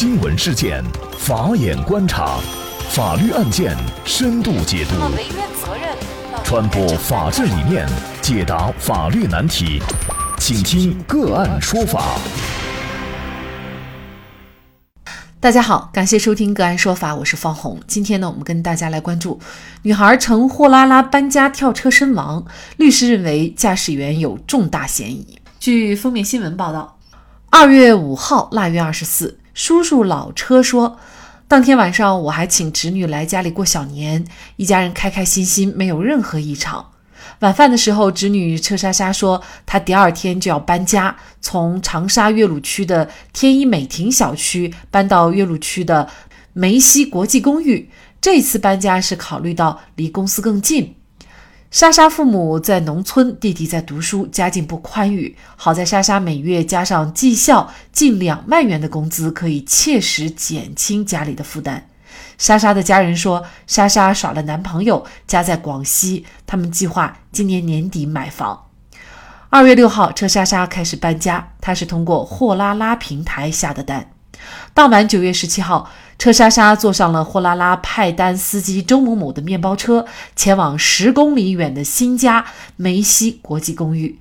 新闻事件，法眼观察，法律案件深度解读，传播法治理念，解答法律难题，请听个案说法。大家好，感谢收听个案说法，我是方红。今天呢，我们跟大家来关注女孩乘货拉拉搬家跳车身亡，律师认为驾驶员有重大嫌疑。据封面新闻报道，二月五号腊月二十四，叔叔老车说，当天晚上我还请侄女来家里过小年，一家人开开心心，没有任何异常。晚饭的时候，侄女车莎莎说，她第二天就要搬家，从长沙岳麓区的天一美庭小区搬到岳麓区的梅西国际公寓。这次搬家是考虑到离公司更近。莎莎父母在农村，弟弟在读书，家境不宽裕。好在莎莎每月加上绩效近两万元的工资，可以切实减轻家里的负担。莎莎的家人说，莎莎耍了男朋友，家在广西，他们计划今年年底买房。二月六号，车莎莎开始搬家，她是通过货拉拉平台下的单。当晚九月十七号，车莎莎坐上了货拉拉派单司机周某某的面包车，前往十公里远的新家梅西国际公寓。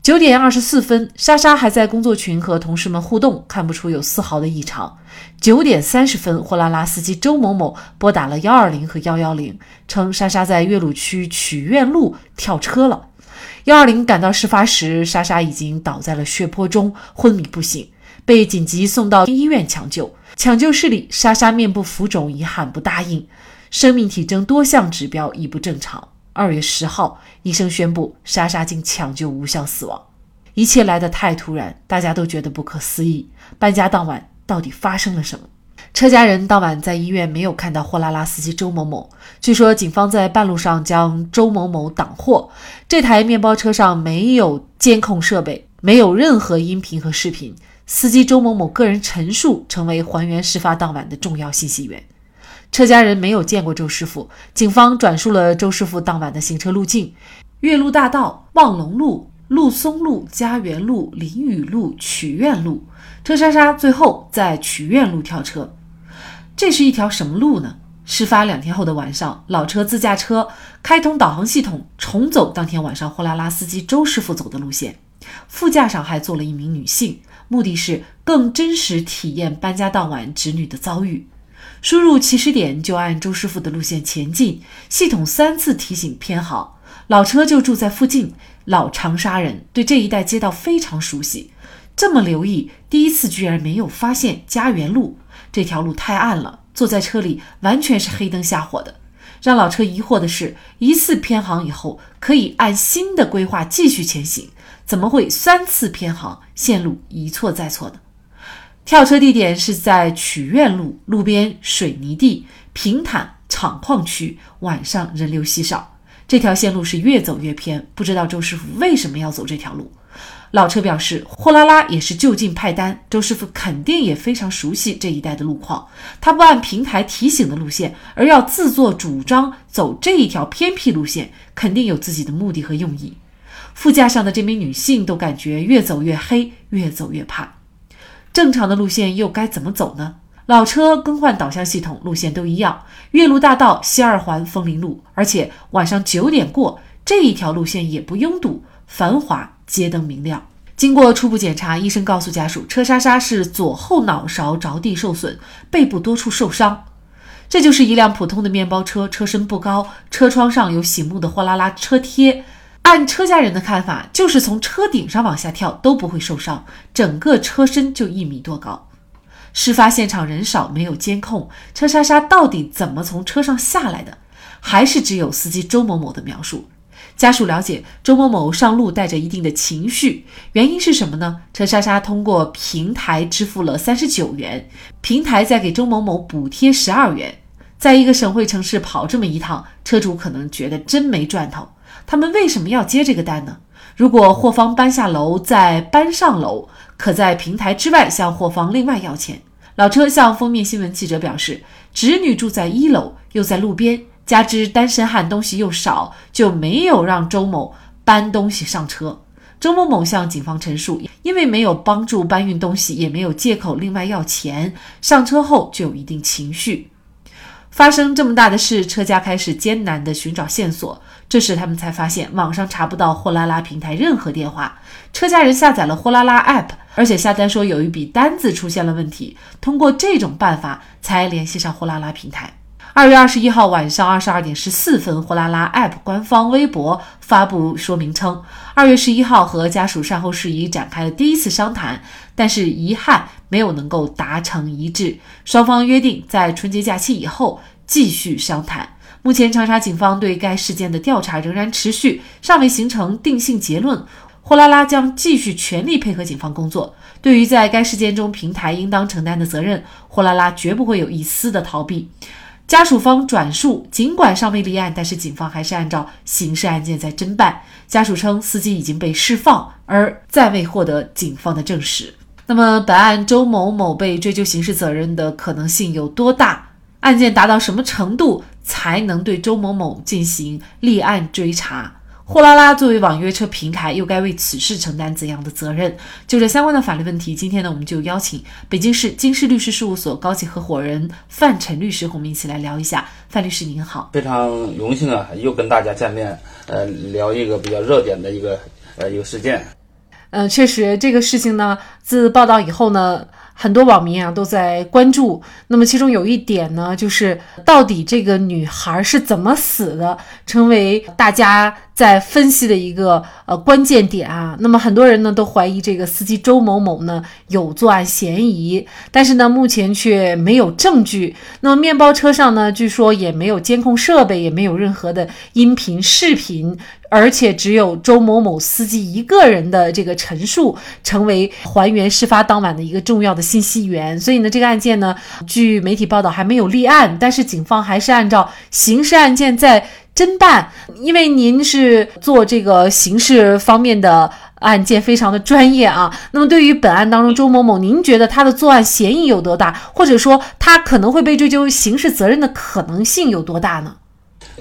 九点二十四分，莎莎还在工作群和同事们互动，看不出有丝毫的异常。九点三十分，货拉拉司机周某某拨打了幺二零和幺幺零，称莎莎在岳麓区曲苑路跳车了。幺二零赶到事发时，莎莎已经倒在了血泊中，昏迷不醒，被紧急送到医院抢救。抢救室里，莎莎面部浮肿，已喊不答应，生命体征多项指标已不正常。二月十号，医生宣布莎莎经抢救无效死亡。一切来得太突然，大家都觉得不可思议。搬家当晚到底发生了什么？车家人当晚在医院没有看到货拉拉司机周某某。据说警方在半路上将周某某挡获。这台面包车上没有监控设备，没有任何音频和视频。司机周某某个人陈述成为还原事发当晚的重要信息源。车家人没有见过周师傅，警方转述了周师傅当晚的行车路径：岳麓大道、望龙路、陆松路、家园路、林雨路、曲苑路。车莎莎最后在曲苑路跳车，这是一条什么路呢？事发两天后的晚上，老车自驾车开通导航系统，重走当天晚上货拉拉司机周师傅走的路线，副驾上还坐了一名女性，目的是更真实体验搬家当晚侄女的遭遇。输入起始点就按周师傅的路线前进，系统三次提醒偏航。老车就住在附近，老长沙人对这一带街道非常熟悉，这么留意，第一次居然没有发现家园路这条路太暗了，坐在车里完全是黑灯瞎火的。让老车疑惑的是，一次偏航以后可以按新的规划继续前行，怎么会三次偏航，线路一错再错的？跳车地点是在曲苑路路边水泥地平坦厂矿区，晚上人流稀少。这条线路是越走越偏，不知道周师傅为什么要走这条路。老车表示，货拉拉也是就近派单，周师傅肯定也非常熟悉这一带的路况。他不按平台提醒的路线，而要自作主张走这一条偏僻路线，肯定有自己的目的和用意。副驾上的这名女性都感觉越走越黑，越走越怕。正常的路线又该怎么走呢？老车更换导向系统，路线都一样。岳麓大道西二环枫林路，而且晚上九点过这一条路线也不拥堵，繁华，街灯明亮。经过初步检查，医生告诉家属，车莎莎是左后脑勺着地受损，背部多处受伤。这就是一辆普通的面包车，车身不高，车窗上有醒目的货拉拉车贴。按车家人的看法，就是从车顶上往下跳都不会受伤，整个车身就一米多高。事发现场人少，没有监控，车莎莎到底怎么从车上下来的？还是只有司机周某某的描述？家属了解，周某某上路带着一定的情绪，原因是什么呢？车莎莎通过平台支付了三十九元，平台再给周某某补贴十二元，在一个省会城市跑这么一趟，车主可能觉得真没赚头。他们为什么要接这个单呢？如果货方搬下楼再搬上楼，可在平台之外向货方另外要钱。老车向封面新闻记者表示，侄女住在一楼，又在路边，加之单身汉东西又少，就没有让周某搬东西上车。周某某向警方陈述，因为没有帮助搬运东西，也没有借口另外要钱，上车后就有一定情绪。发生这么大的事，车家开始艰难地寻找线索。这时他们才发现，网上查不到货拉拉平台任何电话。车家人下载了货拉拉 App，而且下单说有一笔单子出现了问题。通过这种办法，才联系上货拉拉平台。二月二十一号晚上二十二点十四分，货拉拉 App 官方微博发布说明称，二月十一号和家属善后事宜展开了第一次商谈，但是遗憾没有能够达成一致，双方约定在春节假期以后继续商谈。目前长沙警方对该事件的调查仍然持续，尚未形成定性结论。货拉拉将继续全力配合警方工作。对于在该事件中平台应当承担的责任，货拉拉绝不会有一丝的逃避。家属方转述，尽管尚未立案，但是警方还是按照刑事案件在侦办。家属称，司机已经被释放，而暂未获得警方的证实。那么，本案周某某被追究刑事责任的可能性有多大？案件达到什么程度才能对周某某进行立案追查？货拉拉作为网约车平台，又该为此事承担怎样的责任？就这相关的法律问题，今天呢，我们就邀请北京市京师律师事务所高级合伙人范晨律师和我们一起来聊一下。范律师您好，非常荣幸啊，又跟大家见面，呃，聊一个比较热点的一个呃一个事件。嗯，确实，这个事情呢，自报道以后呢。很多网民啊都在关注，那么其中有一点呢，就是到底这个女孩是怎么死的，成为大家在分析的一个呃关键点啊。那么很多人呢都怀疑这个司机周某某呢有作案嫌疑，但是呢目前却没有证据。那么面包车上呢，据说也没有监控设备，也没有任何的音频、视频。而且只有周某某司机一个人的这个陈述，成为还原事发当晚的一个重要的信息源。所以呢，这个案件呢，据媒体报道还没有立案，但是警方还是按照刑事案件在侦办。因为您是做这个刑事方面的案件，非常的专业啊。那么对于本案当中周某某，您觉得他的作案嫌疑有多大，或者说他可能会被追究刑事责任的可能性有多大呢？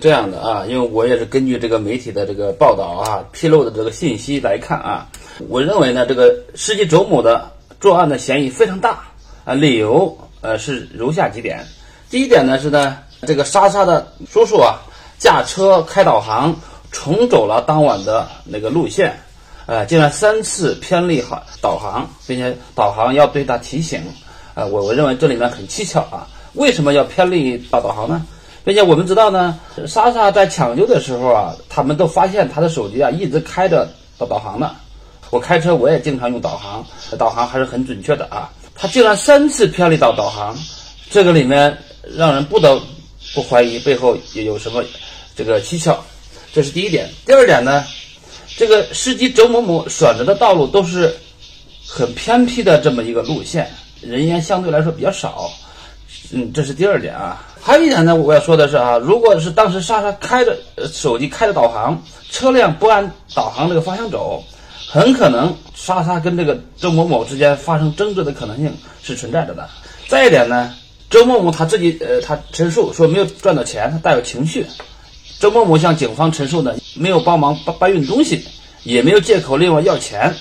这样的啊，因为我也是根据这个媒体的这个报道啊，披露的这个信息来看啊，我认为呢，这个司机周某的作案的嫌疑非常大啊，理由呃是如下几点。第一点呢是呢，这个莎莎的叔叔啊，驾车开导航重走了当晚的那个路线，呃，竟然三次偏离好导航，并且导航要对他提醒，呃，我我认为这里面很蹊跷啊，为什么要偏离导导航呢？并且我们知道呢，莎莎在抢救的时候啊，他们都发现她的手机啊一直开着导导航呢。我开车我也经常用导航，导航还是很准确的啊。他竟然三次偏离导导航，这个里面让人不得不怀疑背后有什么这个蹊跷。这是第一点。第二点呢，这个司机周某某选择的道路都是很偏僻的这么一个路线，人员相对来说比较少。嗯，这是第二点啊。还有一点呢，我要说的是啊，如果是当时莎莎开着手机开着导航，车辆不按导航这个方向走，很可能莎莎跟这个周某某之间发生争执的可能性是存在着的。再一点呢，周某某他自己呃，他陈述说没有赚到钱，他带有情绪。周某某向警方陈述呢，没有帮忙搬搬运东西，也没有借口另外要钱，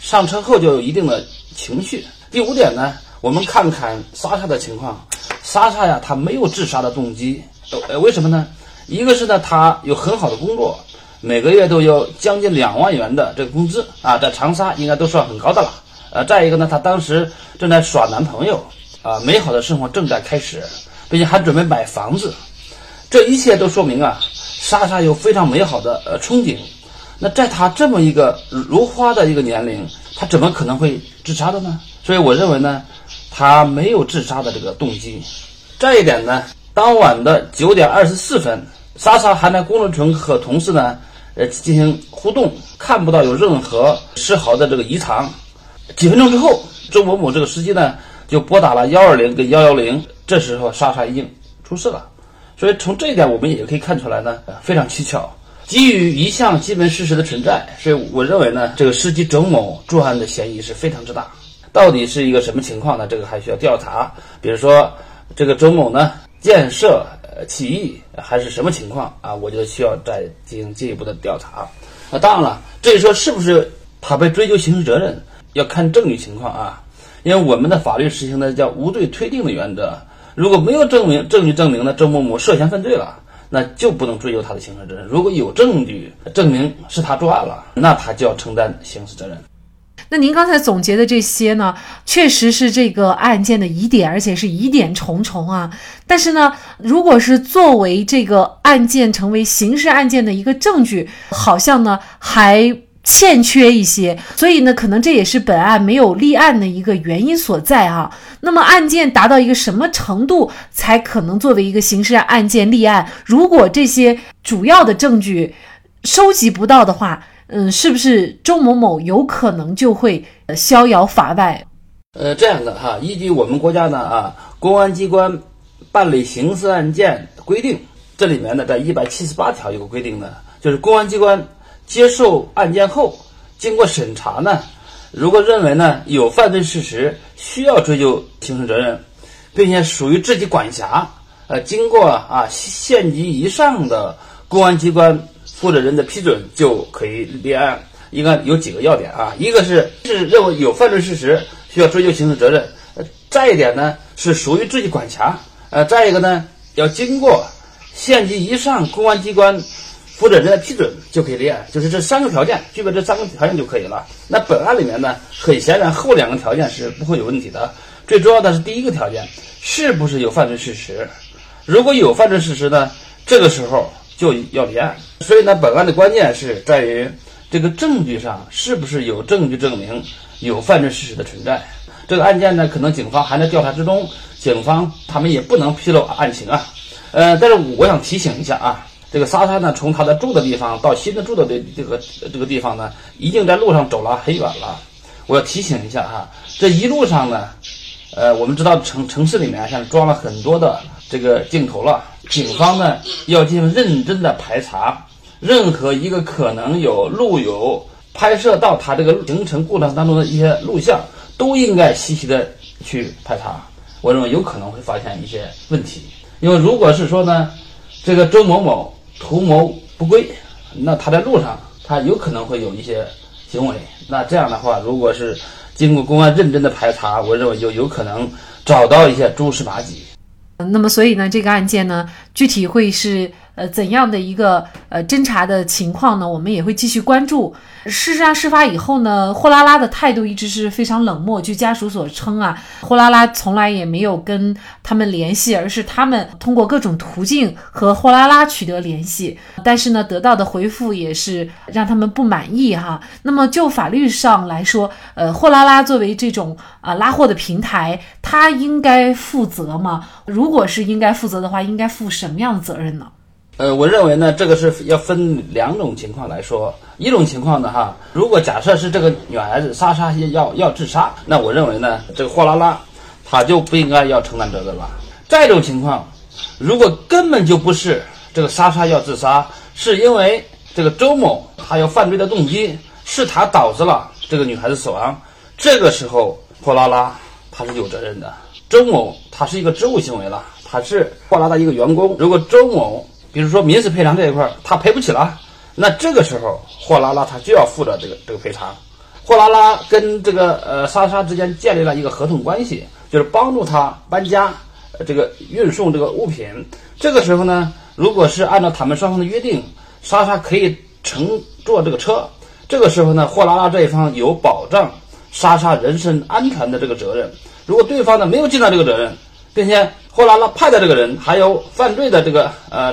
上车后就有一定的情绪。第五点呢？我们看看莎莎的情况，莎莎呀，她没有自杀的动机，呃，为什么呢？一个是呢，她有很好的工作，每个月都有将近两万元的这个工资啊，在长沙应该都算很高的了。呃，再一个呢，她当时正在耍男朋友，啊，美好的生活正在开始，并且还准备买房子，这一切都说明啊，莎莎有非常美好的呃憧憬。那在她这么一个如花的一个年龄，她怎么可能会自杀的呢？所以我认为呢。他没有自杀的这个动机。再一点呢，当晚的九点二十四分，莎莎还在工作群和同事呢，呃，进行互动，看不到有任何丝毫的这个异常。几分钟之后，周某某这个司机呢，就拨打了幺二零跟幺幺零，这时候莎莎已经出事了。所以从这一点，我们也可以看出来呢，非常蹊跷。基于一项基本事实的存在，所以我认为呢，这个司机周某作案的嫌疑是非常之大。到底是一个什么情况呢？这个还需要调查。比如说，这个周某呢，建设呃起义还是什么情况啊？我就需要再进行进一步的调查。那当然了，至于说是不是他被追究刑事责任要看证据情况啊。因为我们的法律实行的叫无罪推定的原则，如果没有证明证据证明呢周某某涉嫌犯罪了，那就不能追究他的刑事责任。如果有证据证明是他作案了，那他就要承担刑事责任。那您刚才总结的这些呢，确实是这个案件的疑点，而且是疑点重重啊。但是呢，如果是作为这个案件成为刑事案件的一个证据，好像呢还。欠缺一些，所以呢，可能这也是本案没有立案的一个原因所在啊。那么案件达到一个什么程度才可能作为一个刑事案件立案？如果这些主要的证据收集不到的话，嗯，是不是周某某有可能就会逍遥法外？呃，这样的哈，依据我们国家呢啊，公安机关办理刑事案件规定，这里面呢在一百七十八条有个规定的，就是公安机关。接受案件后，经过审查呢，如果认为呢有犯罪事实需要追究刑事责任，并且属于自己管辖，呃，经过啊县级以上的公安机关负责人的批准，就可以立案。应该有几个要点啊，一个是是认为有犯罪事实需要追究刑事责任，再一点呢是属于自己管辖，呃，再一个呢要经过县级以上公安机关。负责人的批准就可以立案，就是这三个条件，具备这三个条件就可以了。那本案里面呢，很显然后两个条件是不会有问题的。最重要的是第一个条件，是不是有犯罪事实？如果有犯罪事实呢，这个时候就要立案。所以呢，本案的关键是在于这个证据上是不是有证据证明有犯罪事实的存在。这个案件呢，可能警方还在调查之中，警方他们也不能披露案情啊。呃，但是我想提醒一下啊。这个莎莎呢，从她的住的地方到新的住的这这个这个地方呢，已经在路上走了很远了。我要提醒一下哈，这一路上呢，呃，我们知道城城市里面现在装了很多的这个镜头了，警方呢要进行认真的排查，任何一个可能有路由拍摄到他这个行程过程当中的一些录像，都应该细细的去排查。我认为有可能会发现一些问题，因为如果是说呢，这个周某某。图谋不轨，那他在路上，他有可能会有一些行为。那这样的话，如果是经过公安认真的排查，我认为就有可能找到一些蛛丝马迹。那么，所以呢，这个案件呢，具体会是。呃，怎样的一个呃侦查的情况呢？我们也会继续关注。事实上，事发以后呢，货拉拉的态度一直是非常冷漠。据家属所称啊，货拉拉从来也没有跟他们联系，而是他们通过各种途径和货拉拉取得联系。但是呢，得到的回复也是让他们不满意哈。那么就法律上来说，呃，货拉拉作为这种啊拉货的平台，他应该负责吗？如果是应该负责的话，应该负什么样的责任呢？呃，我认为呢，这个是要分两种情况来说。一种情况呢，哈，如果假设是这个女孩子莎莎要要自杀，那我认为呢，这个货拉拉他就不应该要承担责任了。再一种情况，如果根本就不是这个莎莎要自杀，是因为这个周某他有犯罪的动机，是他导致了这个女孩子死亡，这个时候货拉拉他是有责任的。周某他是一个职务行为了，他是货拉拉一个员工，如果周某比如说民事赔偿这一块，他赔不起了，那这个时候货拉拉他就要负责这个这个赔偿。货拉拉跟这个呃莎莎之间建立了一个合同关系，就是帮助他搬家，这个运送这个物品。这个时候呢，如果是按照他们双方的约定，莎莎可以乘坐这个车。这个时候呢，货拉拉这一方有保障莎莎人身安全的这个责任。如果对方呢没有尽到这个责任，并且货拉拉派的这个人还有犯罪的这个呃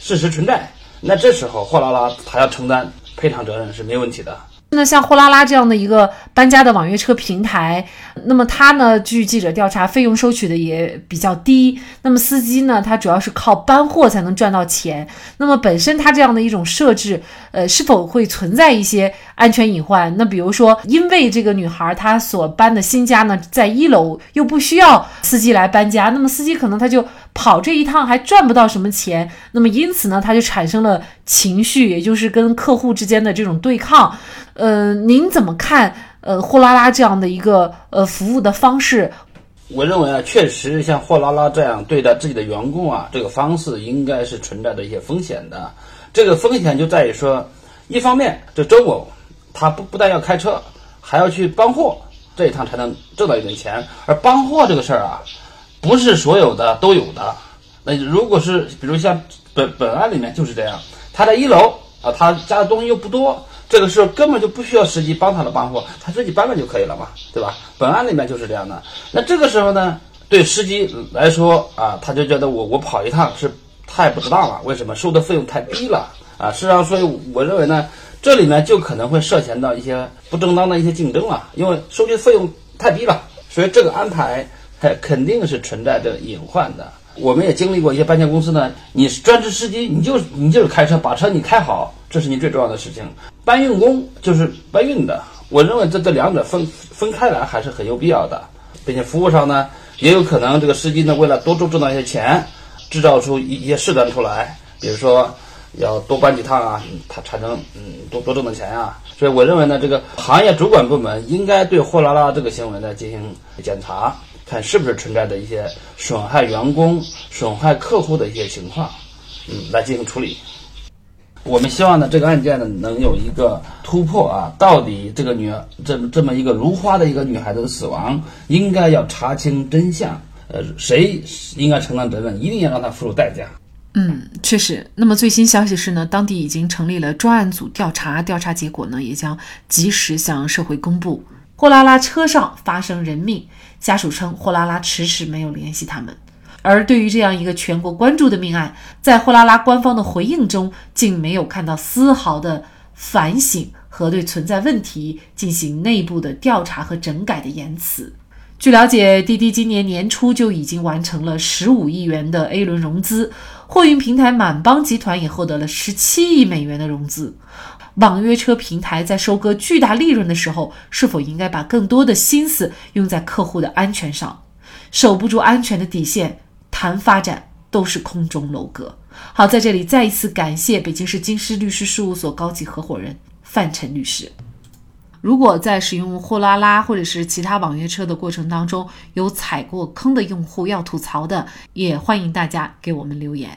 事实存在，那这时候货拉拉他要承担赔偿责任是没问题的。那像货拉拉这样的一个搬家的网约车平台，那么它呢，据记者调查，费用收取的也比较低。那么司机呢，他主要是靠搬货才能赚到钱。那么本身它这样的一种设置，呃，是否会存在一些安全隐患？那比如说，因为这个女孩她所搬的新家呢，在一楼又不需要司机来搬家，那么司机可能他就跑这一趟还赚不到什么钱。那么因此呢，他就产生了情绪，也就是跟客户之间的这种对抗。呃，您怎么看？呃，货拉拉这样的一个呃服务的方式，我认为啊，确实像货拉拉这样对待自己的员工啊，这个方式应该是存在着一些风险的。这个风险就在于说，一方面，这周某他不不但要开车，还要去搬货，这一趟才能挣到一点钱。而搬货这个事儿啊，不是所有的都有的。那如果是比如像本本案里面就是这样，他在一楼啊，他家的东西又不多，这个时候根本就不需要司机帮他的搬货，他自己搬了就可以了嘛，对吧？本案里面就是这样的。那这个时候呢，对司机来说啊，他就觉得我我跑一趟是太不值当了，为什么收的费用太低了啊？事实上，所以我认为呢，这里面就可能会涉嫌到一些不正当的一些竞争了，因为收取费用太低了，所以这个安排它肯定是存在着隐患的。我们也经历过一些搬迁公司呢，你是专职司机，你就你就是开车把车你开好，这是你最重要的事情。搬运工就是搬运的，我认为这这两者分分开来还是很有必要的，并且服务上呢，也有可能这个司机呢为了多挣挣到一些钱，制造出一一些事端出来，比如说要多搬几趟啊，他才能嗯多多挣点钱啊。所以我认为呢，这个行业主管部门应该对货拉拉这个行为呢进行检查。看是不是存在的一些损害员工、损害客户的一些情况，嗯，来进行处理。我们希望呢，这个案件呢能有一个突破啊！到底这个女这这么一个如花的一个女孩子的死亡，应该要查清真相，呃，谁应该承担责任？一定要让她付出代价。嗯，确实。那么最新消息是呢，当地已经成立了专案组调查，调查结果呢也将及时向社会公布。货拉拉车上发生人命，家属称货拉拉迟迟没有联系他们。而对于这样一个全国关注的命案，在货拉拉官方的回应中，竟没有看到丝毫的反省和对存在问题进行内部的调查和整改的言辞。据了解，滴滴今年年初就已经完成了十五亿元的 A 轮融资，货运平台满帮集团也获得了十七亿美元的融资。网约车平台在收割巨大利润的时候，是否应该把更多的心思用在客户的安全上？守不住安全的底线，谈发展都是空中楼阁。好，在这里再一次感谢北京市京师律师事务所高级合伙人范晨律师。如果在使用货拉拉或者是其他网约车的过程当中有踩过坑的用户要吐槽的，也欢迎大家给我们留言。